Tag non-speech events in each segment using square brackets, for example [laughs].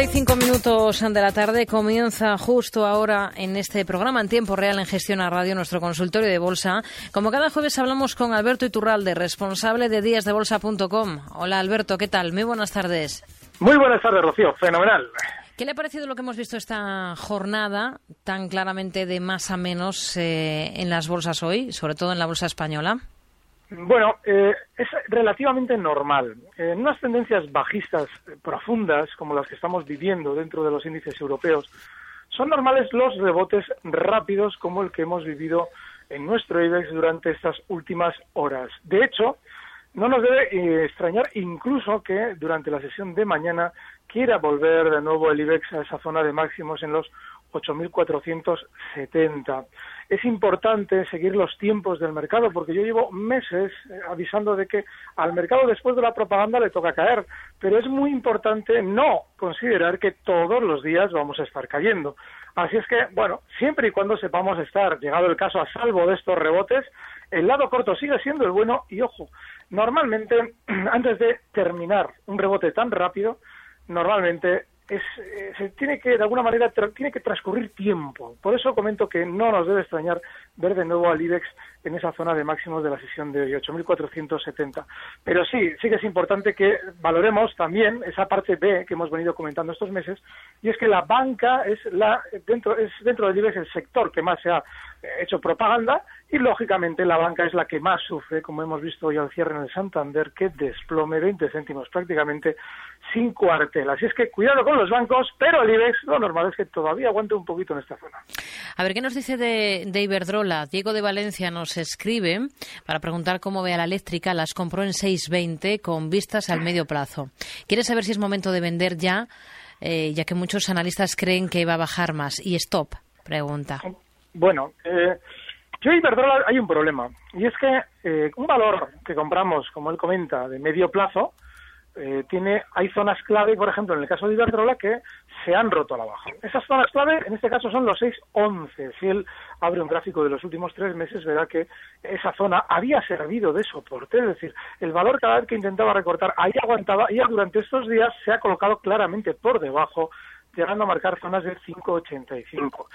35 minutos de la tarde comienza justo ahora en este programa en tiempo real en Gestión a Radio, nuestro consultorio de bolsa. Como cada jueves hablamos con Alberto Iturralde, responsable de díasdebolsa.com. Hola Alberto, ¿qué tal? Muy buenas tardes. Muy buenas tardes, Rocío. Fenomenal. ¿Qué le ha parecido lo que hemos visto esta jornada tan claramente de más a menos eh, en las bolsas hoy, sobre todo en la bolsa española? Bueno, eh, es relativamente normal. En unas tendencias bajistas profundas, como las que estamos viviendo dentro de los índices europeos, son normales los rebotes rápidos como el que hemos vivido en nuestro IBEX durante estas últimas horas. De hecho, no nos debe eh, extrañar incluso que durante la sesión de mañana quiera volver de nuevo el IBEX a esa zona de máximos en los 8.470 es importante seguir los tiempos del mercado, porque yo llevo meses eh, avisando de que al mercado después de la propaganda le toca caer, pero es muy importante no considerar que todos los días vamos a estar cayendo. Así es que, bueno, siempre y cuando sepamos estar, llegado el caso, a salvo de estos rebotes, el lado corto sigue siendo el bueno y, ojo, normalmente, [clears throat] antes de terminar un rebote tan rápido, normalmente es, eh, se tiene que, de alguna manera, tiene que transcurrir tiempo. Por eso comento que no nos debe extrañar ver de nuevo al IBEX en esa zona de máximos de la sesión de hoy, 8.470. Pero sí, sí que es importante que valoremos también esa parte B que hemos venido comentando estos meses, y es que la banca es, la, dentro, es dentro del IBEX el sector que más se ha hecho propaganda y lógicamente la banca es la que más sufre, como hemos visto hoy al cierre en el Santander, que desplome 20 céntimos prácticamente sin cuartel. Así es que cuidado con los bancos, pero el IBEX lo normal es que todavía aguante un poquito en esta zona. A ver, ¿qué nos dice de, de Iberdrola? Diego de Valencia nos escribe para preguntar cómo ve a la eléctrica. Las compró en 6.20 con vistas al medio plazo. Quiere saber si es momento de vender ya, eh, ya que muchos analistas creen que va a bajar más. Y stop, pregunta. Bueno, eh, yo Iberdrola hay un problema. Y es que eh, un valor que compramos, como él comenta, de medio plazo, eh, tiene, hay zonas clave, por ejemplo, en el caso de Iberdrola, que se han roto a la baja. Esas zonas clave, en este caso, son los 6.11. Si él abre un gráfico de los últimos tres meses, verá que esa zona había servido de soporte. Es decir, el valor cada vez que intentaba recortar, ahí aguantaba, y durante estos días se ha colocado claramente por debajo, llegando a marcar zonas de 5.85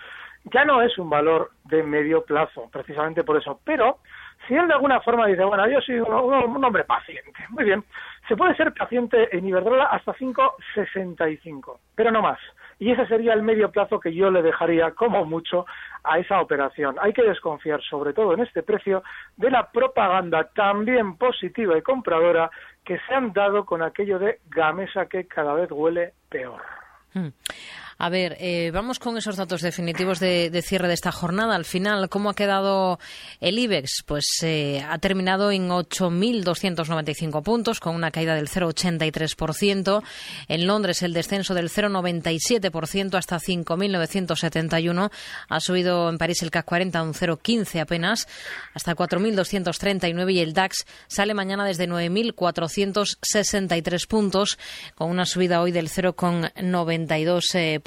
ya no es un valor de medio plazo, precisamente por eso. Pero si él de alguna forma dice, bueno, yo soy un, hombre paciente, muy bien, se puede ser paciente en Iberdrola hasta 5,65, pero no más. Y ese sería el medio plazo que yo le dejaría como mucho a esa operación. Hay que desconfiar, sobre todo en este precio, de la propaganda también positiva y compradora que se han dado con aquello de Gamesa que cada vez huele peor. Hmm. A ver, eh, vamos con esos datos definitivos de, cierre de esta jornada. Al final, ¿cómo ha quedado el IBEX? Pues eh, ha terminado en 8.295 puntos, con una caída del 0,83%. En Londres, el descenso del 0,97% hasta 5.971. Ha subido en París el CAC 40 un 0,15 apenas, hasta 4.239. Y el DAX sale mañana desde 9.463 puntos, con una subida hoy del 0,92%.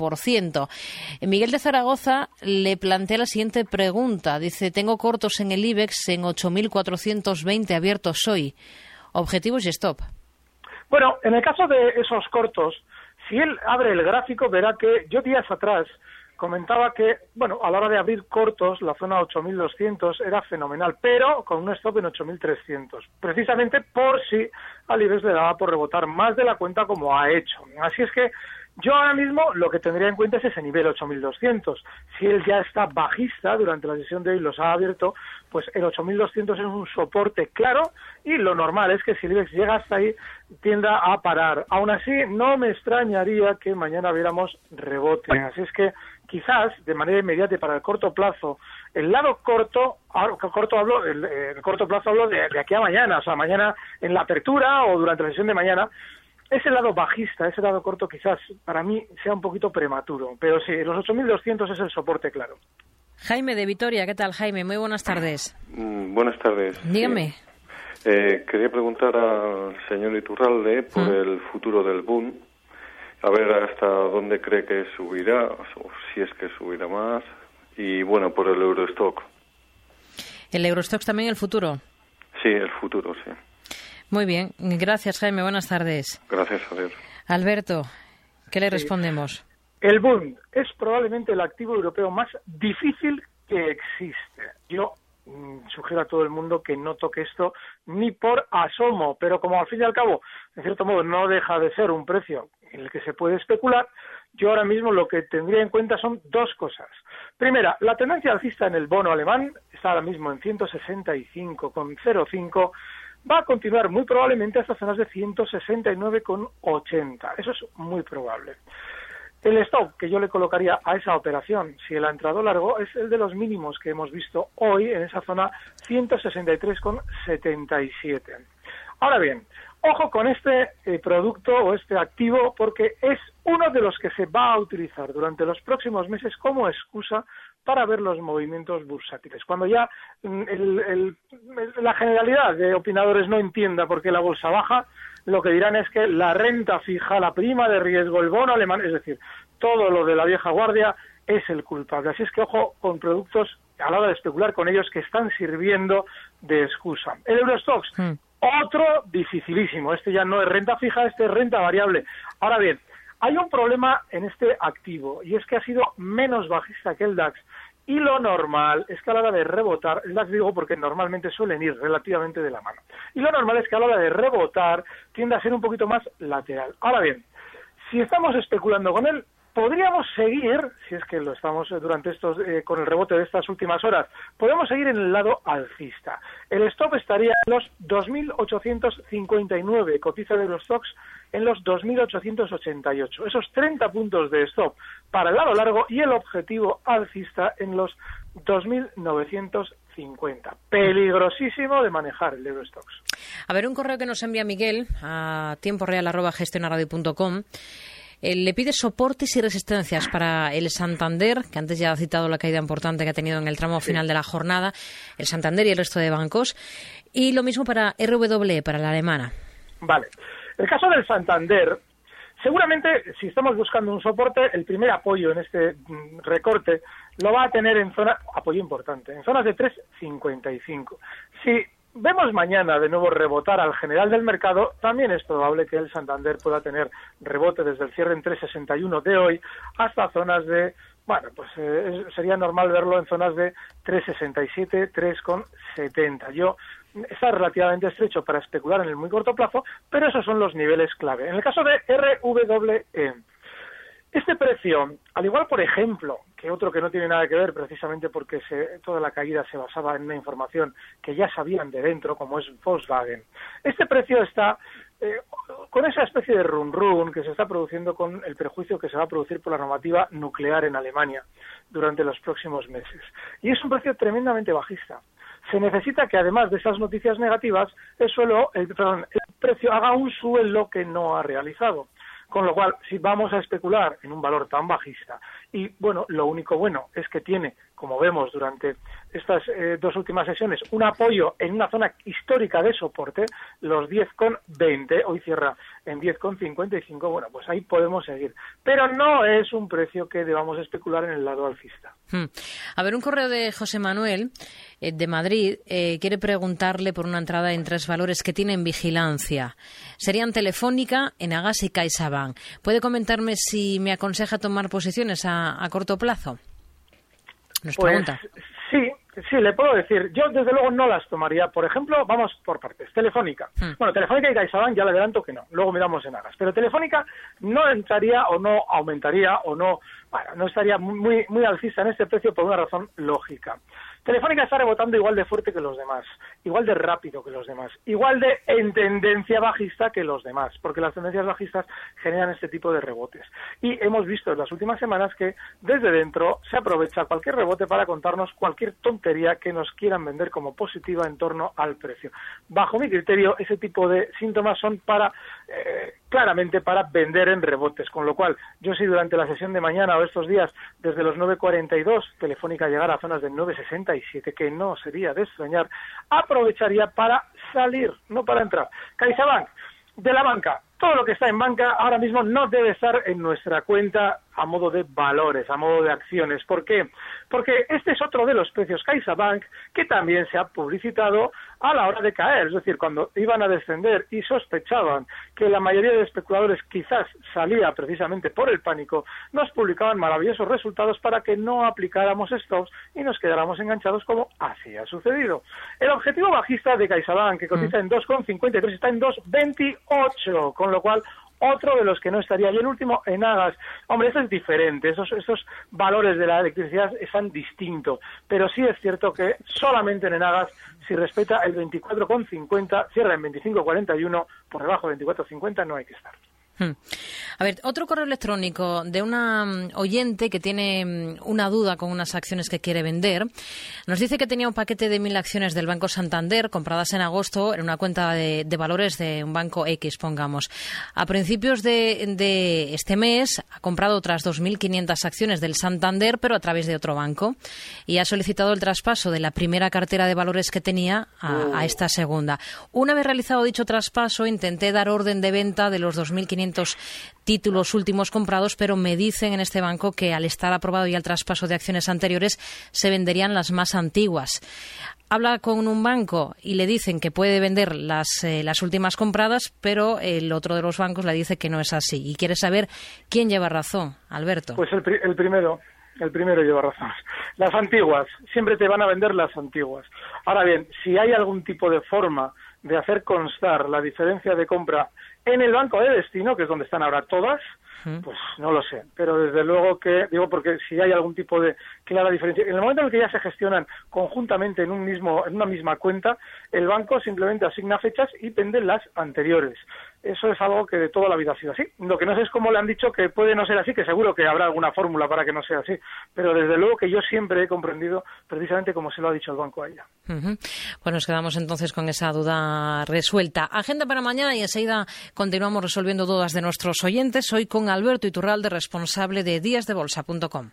Miguel de Zaragoza le plantea la siguiente pregunta. Dice, tengo cortos en el IBEX en 8.420 abiertos hoy. Objetivos y stop. Bueno, en el caso de esos cortos, si él abre el gráfico, verá que yo días atrás comentaba que, bueno, a la hora de abrir cortos, la zona 8.200 era fenomenal, pero con un stop en 8.300, precisamente por si al IBEX le daba por rebotar más de la cuenta como ha hecho. Así es que yo ahora mismo lo que tendría en cuenta es ese nivel 8200. Si él ya está bajista durante la sesión de hoy, los ha abierto, pues el 8200 es un soporte claro y lo normal es que si el IBEX llega hasta ahí tienda a parar. Aún así, no me extrañaría que mañana viéramos rebote. Así es que quizás de manera inmediata para el corto plazo, el lado corto, corto hablo, el, corto plazo hablo de, de aquí a mañana, o sea, mañana en la apertura o durante la sesión de mañana, ese lado bajista, ese lado corto quizás para mí sea un poquito prematuro, pero sí, los 8.200 es el soporte claro. Jaime de Vitoria, ¿qué tal Jaime? Muy buenas tardes. Mm, buenas tardes. Dígame. Eh, quería preguntar al señor Iturralde por mm. el futuro del boom, a ver hasta dónde cree que subirá, o si es que subirá más, y bueno, por el Eurostock. ¿El Eurostock también el futuro? Sí, el futuro, sí. Muy bien, gracias Jaime, buenas tardes. Gracias, Javier. Alberto, ¿qué le respondemos? El Bund es probablemente el activo europeo más difícil que existe. Yo mm, sugiero a todo el mundo que no toque esto ni por asomo, pero como al fin y al cabo, en cierto modo, no deja de ser un precio en el que se puede especular, yo ahora mismo lo que tendría en cuenta son dos cosas. Primera, la tendencia alcista en el bono alemán está ahora mismo en 165,05 va a continuar muy probablemente hasta zonas de 169,80. Eso es muy probable. El stop que yo le colocaría a esa operación, si él ha entrado largo, es el de los mínimos que hemos visto hoy en esa zona 163,77. Ahora bien, ojo con este eh, producto o este activo porque es uno de los que se va a utilizar durante los próximos meses como excusa para ver los movimientos bursátiles. Cuando ya mm, la generalidad de opinadores no entienda por qué la bolsa baja, lo que dirán es que la renta fija, la prima de riesgo, el bono alemán, es decir, todo lo de la vieja guardia es el culpable. Así es que ojo con productos a la hora de especular con ellos que están sirviendo de excusa. El Eurostox, hmm. otro dificilísimo. Este ya no es renta fija, este es renta variable. Ahora bien, hay un problema en este activo y es que ha sido menos bajista que el DAX y lo normal es que a la hora de rebotar, el DAX digo porque normalmente suelen ir relativamente de la mano, y lo normal es que a la hora de rebotar tiende a ser un poquito más lateral. Ahora bien, si estamos especulando con él, podríamos seguir, si es que lo estamos eh, durante estos, eh, con el rebote de estas últimas horas, podemos seguir en el lado alcista. El stop estaría en los 2.859, cotiza de los stocks en los 2.888. Esos 30 puntos de stop para el lado largo y el objetivo alcista en los 2.950. Peligrosísimo de manejar el Eurostox. A ver, un correo que nos envía Miguel a tiempo eh, le pide soportes y resistencias para el Santander, que antes ya ha citado la caída importante que ha tenido en el tramo final de la jornada, el Santander y el resto de bancos, y lo mismo para RW, para la alemana. Vale. El caso del Santander, seguramente si estamos buscando un soporte, el primer apoyo en este mm, recorte lo va a tener en zona, apoyo importante, en zonas de 3,55. Si vemos mañana de nuevo rebotar al general del mercado, también es probable que el Santander pueda tener rebote desde el cierre en 3,61 de hoy hasta zonas de, bueno, pues eh, sería normal verlo en zonas de 3,67, 3,70. Yo está relativamente estrecho para especular en el muy corto plazo, pero esos son los niveles clave. En el caso de RWE, este precio, al igual, por ejemplo, que otro que no tiene nada que ver precisamente porque toda la caída se basaba en una información que ya sabían de dentro, como es Volkswagen, este precio está eh, con esa especie de run run que se está produciendo con el perjuicio que se va a producir por la normativa nuclear en Alemania durante los próximos meses. Y es un precio tremendamente bajista. Se necesita que además de esas noticias negativas, el, suelo, el, perdón, el precio haga un suelo que no ha realizado. Con lo cual, si vamos a especular en un valor tan bajista, y bueno, lo único bueno es que tiene como vemos durante estas eh, dos últimas sesiones, un apoyo en una zona histórica de soporte, los 10,20, hoy cierra en 10,55, bueno, pues ahí podemos seguir. Pero no es un precio que debamos especular en el lado alcista. Hmm. A ver, un correo de José Manuel eh, de Madrid eh, quiere preguntarle por una entrada en tres valores que tienen vigilancia. Serían Telefónica, Enagas y CaixaBank. ¿Puede comentarme si me aconseja tomar posiciones a, corto plazo? Nos pues, pregunta. Sí, Sí, le puedo decir, yo desde luego no las tomaría. Por ejemplo, vamos por partes. Telefónica. Hmm. Bueno, Telefónica y CaixaBank ya le adelanto que no. Luego miramos en Agas. Pero Telefónica no entraría o no aumentaría o no, bueno, no estaría muy, muy alcista en este precio por una razón lógica. Telefónica está rebotando igual de fuerte que los demás, igual de rápido que los demás, igual de en tendencia bajista que los demás, porque las tendencias bajistas generan este tipo de rebotes. Y hemos visto en las últimas semanas que desde dentro se aprovecha cualquier rebote para contarnos cualquier tontería que nos quieran vender como positiva en torno al precio. Bajo mi criterio, ese tipo de síntomas son para eh, claramente para vender en rebotes, con lo cual yo si durante la sesión de mañana o estos días desde los 9.42 Telefónica llegara a zonas de 9.67, que no sería de extrañar, aprovecharía para salir, no para entrar. CaixaBank, de la banca, todo lo que está en banca ahora mismo no debe estar en nuestra cuenta a modo de valores, a modo de acciones. ¿Por qué? Porque este es otro de los precios CaixaBank que también se ha publicitado a la hora de caer, es decir, cuando iban a descender y sospechaban que la mayoría de especuladores quizás salía precisamente por el pánico, nos publicaban maravillosos resultados para que no aplicáramos stops y nos quedáramos enganchados como así ha sucedido. El objetivo bajista de CaixaBank, que cotiza en 2,53, está en 2,28, con lo cual otro de los que no estaría. Y el último, en Agas. Hombre, eso es diferente. Esos, esos valores de la electricidad están distintos. Pero sí es cierto que solamente en Enagas, si respeta el 24,50, cierra en 25,41, por debajo de 24,50 no hay que estar. Hmm. A ver, otro correo electrónico de una mm, oyente que tiene mm, una duda con unas acciones que quiere vender. Nos dice que tenía un paquete de mil acciones del Banco Santander compradas en agosto en una cuenta de, valores de un banco X, pongamos. A principios de, este mes ha comprado otras 2.500 acciones del Santander, pero a través de otro banco. Y ha solicitado el traspaso de la primera cartera de valores que tenía a, a oh. esta segunda. Una vez realizado dicho traspaso, intenté dar orden de venta de los 2.500 títulos últimos comprados, pero me dicen en este banco que al estar aprobado ya el traspaso de acciones anteriores se venderían las más antiguas. Habla con un banco y le dicen que puede vender las, eh, las últimas compradas, pero el otro de los bancos le dice que no es así. Y quiere saber quién lleva razón, Alberto. Pues el, el primero, el primero lleva razón. Las antiguas, siempre te van a vender las antiguas. Ahora bien, si hay algún tipo de forma de hacer constar la diferencia de compra en el banco de destino, que es donde están ahora todas, pues no lo sé. Pero desde luego que, digo, porque si hay algún tipo de clara diferencia. En el momento en el que ya se gestionan conjuntamente en, un mismo, en una misma cuenta, el banco simplemente asigna fechas y vende las anteriores. Eso es algo que de toda la vida ha sido así. Lo que no sé es cómo le han dicho que puede no ser así, que seguro que habrá alguna fórmula para que no sea así. Pero desde luego que yo siempre he comprendido precisamente como se lo ha dicho el banco a ella. Bueno, nos quedamos entonces con esa duda resuelta. Agenda para mañana y enseguida continuamos resolviendo dudas de nuestros oyentes. Hoy con Alberto Iturralde, responsable de díasdebolsa.com.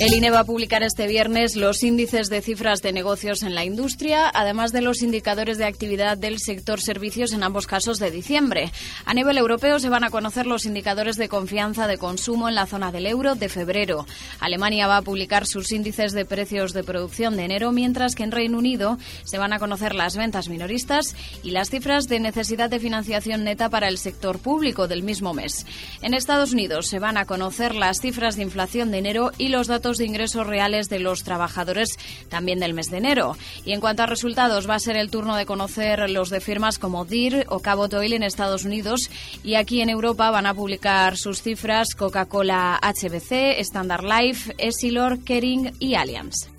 El INE va a publicar este viernes los índices de cifras de negocios en la industria, además de los indicadores de actividad del sector servicios en ambos casos de diciembre. A nivel europeo se van a conocer los indicadores de confianza de consumo en la zona del euro de febrero. Alemania va a publicar sus índices de precios de producción de enero, mientras que en Reino Unido se van a conocer las ventas minoristas y las cifras de necesidad de financiación neta para el sector público del mismo mes. En Estados Unidos se van a conocer las cifras de inflación de enero y los datos de ingresos reales de los trabajadores también del mes de enero. Y en cuanto a resultados, va a ser el turno de conocer los de firmas como DIR o Cabot Oil en Estados Unidos y aquí en Europa van a publicar sus cifras Coca-Cola HBC, Standard Life, Essilor, Kering y Allianz.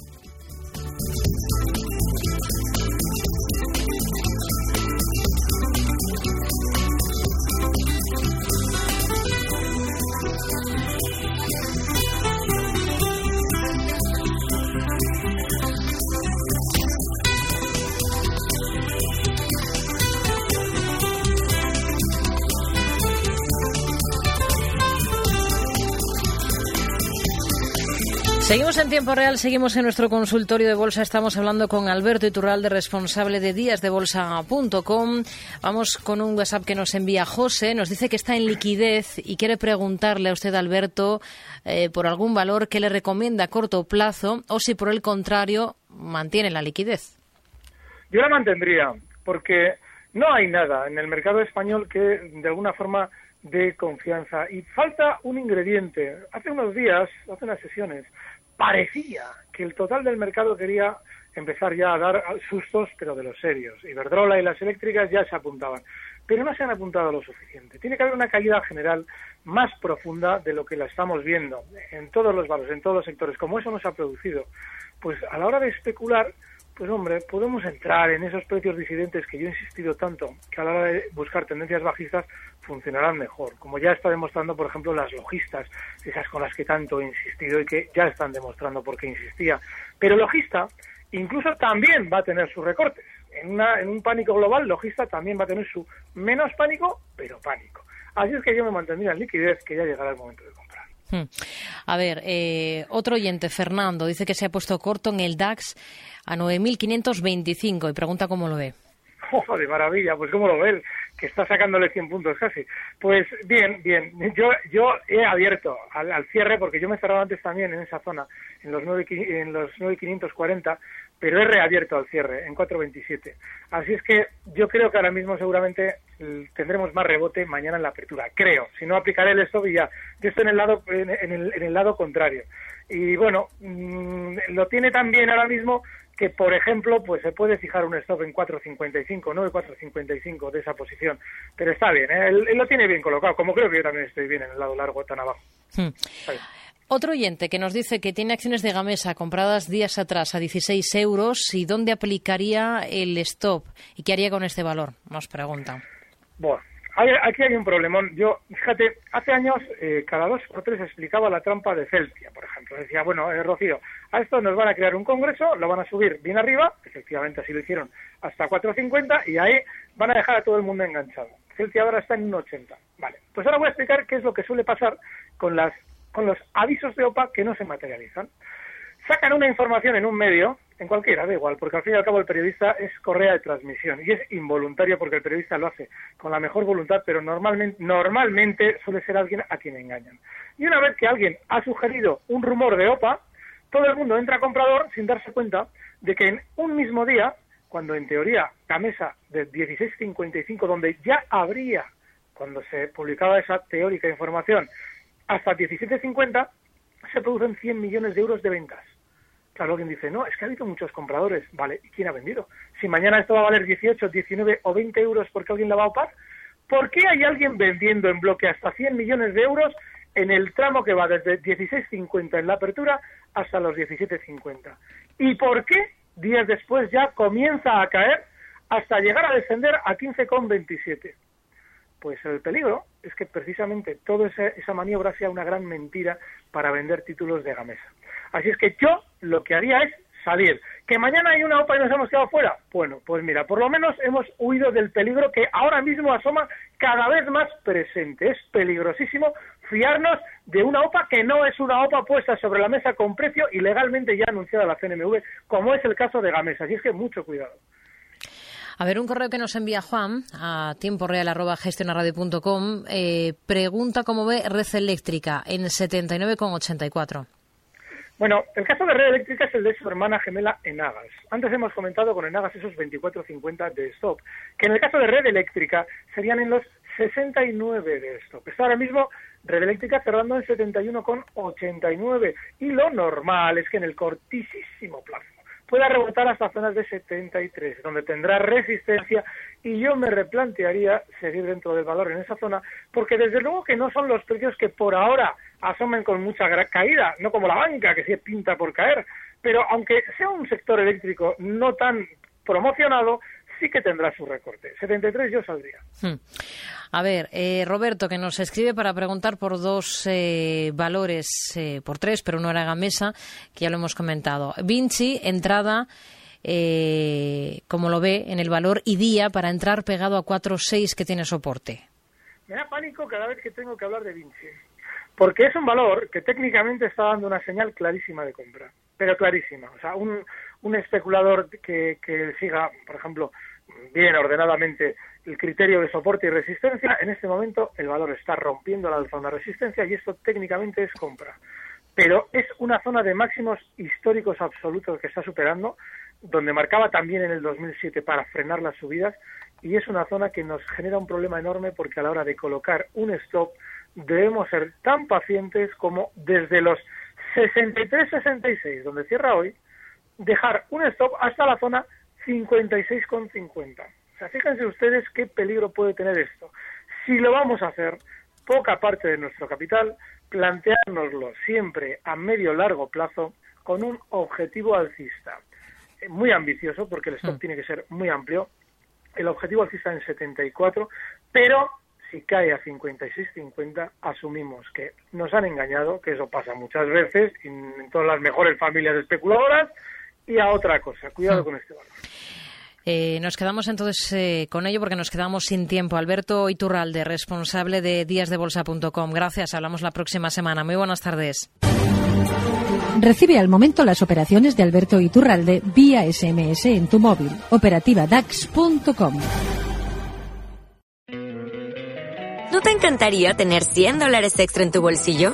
Seguimos en tiempo real, seguimos en nuestro consultorio de bolsa. Estamos hablando con Alberto Iturralde, responsable de díasdebolsa.com. Vamos con un WhatsApp que nos envía José. Nos dice que está en liquidez y quiere preguntarle a usted, Alberto, eh, por algún valor que le recomienda a corto plazo o si por el contrario mantiene la liquidez. Yo la mantendría, porque no hay nada en el mercado español que de alguna forma dé confianza. Y falta un ingrediente. Hace unos días, hace unas sesiones, parecía que el total del mercado quería empezar ya a dar sustos, pero de los serios. Iberdrola y las eléctricas ya se apuntaban, pero no se han apuntado lo suficiente. Tiene que haber una caída general más profunda de lo que la estamos viendo en todos los valores, en todos los sectores. Como eso no se ha producido, pues a la hora de especular, pues hombre, podemos entrar en esos precios disidentes que yo he insistido tanto, que a la hora de buscar tendencias bajistas funcionarán mejor, como ya está demostrando, por ejemplo, las logistas, esas con las que tanto he insistido y que ya están demostrando por qué insistía. Pero logista incluso también va a tener sus recortes. En, una, en un pánico global, logista también va a tener su menos pánico, pero pánico. Así es que yo me mantendría en liquidez, que ya llegará el momento de comprar. Hmm. A ver, eh, otro oyente, Fernando, dice que se ha puesto corto en el DAX a 9.525 y pregunta cómo lo ve. [laughs] ¡Oh, de maravilla! Pues cómo lo ve que está sacándole 100 puntos casi. Pues bien, bien. Yo, yo he abierto al, cierre porque yo me he cerrado antes también en esa zona, en los 9, en los 9.540, pero he reabierto al cierre en 4.27. Así es que yo creo que ahora mismo seguramente tendremos más rebote mañana en la apertura. Creo. Si no aplicaré el stop y ya. Yo estoy en el lado, en, el, en el lado contrario. Y bueno, mm, lo tiene también ahora mismo que, por ejemplo, pues se puede fijar un stop en 4.55, no de 4.55 de esa posición. Pero está bien, ¿eh? él, lo tiene bien colocado, como creo que yo también estoy bien en el lado largo, tan abajo. Hmm. Otro oyente que nos dice que tiene acciones de Gamesa compradas días atrás a 16 euros y dónde aplicaría el stop y qué haría con este valor, nos pregunta. Bueno, aquí hay un problemón. Yo, fíjate, hace años eh, cada dos por tres explicaba la trampa de Celtia, por ejemplo. Decía, bueno, eh, Rocío, a esto nos van a crear un congreso, lo van a subir bien arriba, efectivamente así lo hicieron, hasta 4.50 y ahí van a dejar a todo el mundo enganchado. Celtia ahora está en 1.80. Vale, pues ahora voy a explicar qué es lo que suele pasar con, las, con los avisos de OPA que no se materializan. Sacan una información en un medio, en cualquiera, da igual, porque al fin y al cabo el periodista es correa de transmisión y es involuntario porque el periodista lo hace con la mejor voluntad, pero normalmente, suele ser alguien a quien engañan. Y una vez que alguien ha sugerido un rumor de OPA, todo el mundo entra a comprador sin darse cuenta de que en un mismo día, cuando en teoría la mesa de 16.55, donde ya habría, cuando se publicaba esa teórica información, hasta 17.50, se producen 100 millones de euros de ventas. Claro, alguien dice, no, es que ha habido muchos compradores. Vale, ¿y quién ha vendido? Si mañana esto va a valer 18, 19 o 20 euros porque alguien la va a opar, ¿por qué hay alguien vendiendo en bloque hasta 100 millones de euros en el tramo que va desde 16.50 en la apertura hasta los 17.50? ¿Y por qué días después ya comienza a caer hasta llegar a descender a 15,27? Pues el peligro es que precisamente toda esa, esa maniobra sea una gran mentira para vender títulos de Gamesa. Así es que yo lo que haría es salir. ¿Que mañana hay una OPA y nos hemos quedado fuera? Bueno, pues mira, por lo menos hemos huido del peligro que ahora mismo asoma cada vez más presente. Es peligrosísimo fiarnos de una OPA que no es una OPA puesta sobre la mesa con precio y legalmente ya anunciada la CNMV, como es el caso de Gamesa. Así es que mucho cuidado. A ver, un correo que nos envía Juan a tiemporeal.gestionaradio.com eh, pregunta cómo ve Red Eléctrica en 79,84. Bueno, el caso de Red Eléctrica es el de su hermana gemela Enagas. Antes hemos comentado con Enagas esos 24.50 de stop, que en el caso de Red Eléctrica serían en los 69 de stop. Está ahora mismo Red Eléctrica cerrando en 71,89 y lo normal es que en el cortísimo plazo pueda rebotar hasta zonas de 73, donde tendrá resistencia y yo me replantearía seguir dentro del valor en esa zona, porque desde luego que no son los precios que por ahora asomen con mucha caída, no como la banca que se pinta por caer, pero aunque sea un sector eléctrico no tan promocionado, sí que tendrá su recorte. 73 yo saldría. Hmm. A ver, eh, Roberto, que nos escribe para preguntar por dos eh, valores, eh, por tres, pero no era Gamesa, que ya lo hemos comentado. Vinci, entrada, como lo ve, en el valor y día para entrar pegado a 4.6 que tiene soporte. Me da pánico cada vez que tengo que hablar de Vinci Porque es un valor que técnicamente está dando una señal clarísima de compra, pero clarísima. O sea, un, un especulador que, siga, por ejemplo, bien ordenadamente el criterio de soporte y resistencia, en este momento el valor está rompiendo la zona de resistencia y esto técnicamente es compra. Pero es una zona de máximos históricos absolutos que está superando, donde marcaba también en el 2007 para frenar las subidas y es una zona que nos genera un problema enorme porque a la hora de colocar un stop debemos ser tan pacientes como desde los 63-66, donde cierra hoy, dejar un stop hasta la zona 56,50. O sea, fíjense ustedes qué peligro puede tener esto. Si lo vamos a hacer, poca parte de nuestro capital, planteárnoslo siempre a medio largo plazo con un objetivo alcista. Eh, muy ambicioso, porque el stop mm. tiene que ser muy amplio. El objetivo alcista en 74, pero si cae a 56.50, asumimos que nos han engañado, que eso pasa muchas veces en todas las mejores familias especuladoras, y a otra cosa. Cuidado mm. con este valor. Eh, nos quedamos entonces eh, con ello porque nos quedamos sin tiempo. Alberto Iturralde, responsable de díasdebolsa.com. Gracias, hablamos la próxima semana. Muy buenas tardes. Recibe al momento las operaciones de Alberto Iturralde vía SMS en tu móvil. Operativa DAX.com. ¿No te encantaría tener 100 dólares extra en tu bolsillo?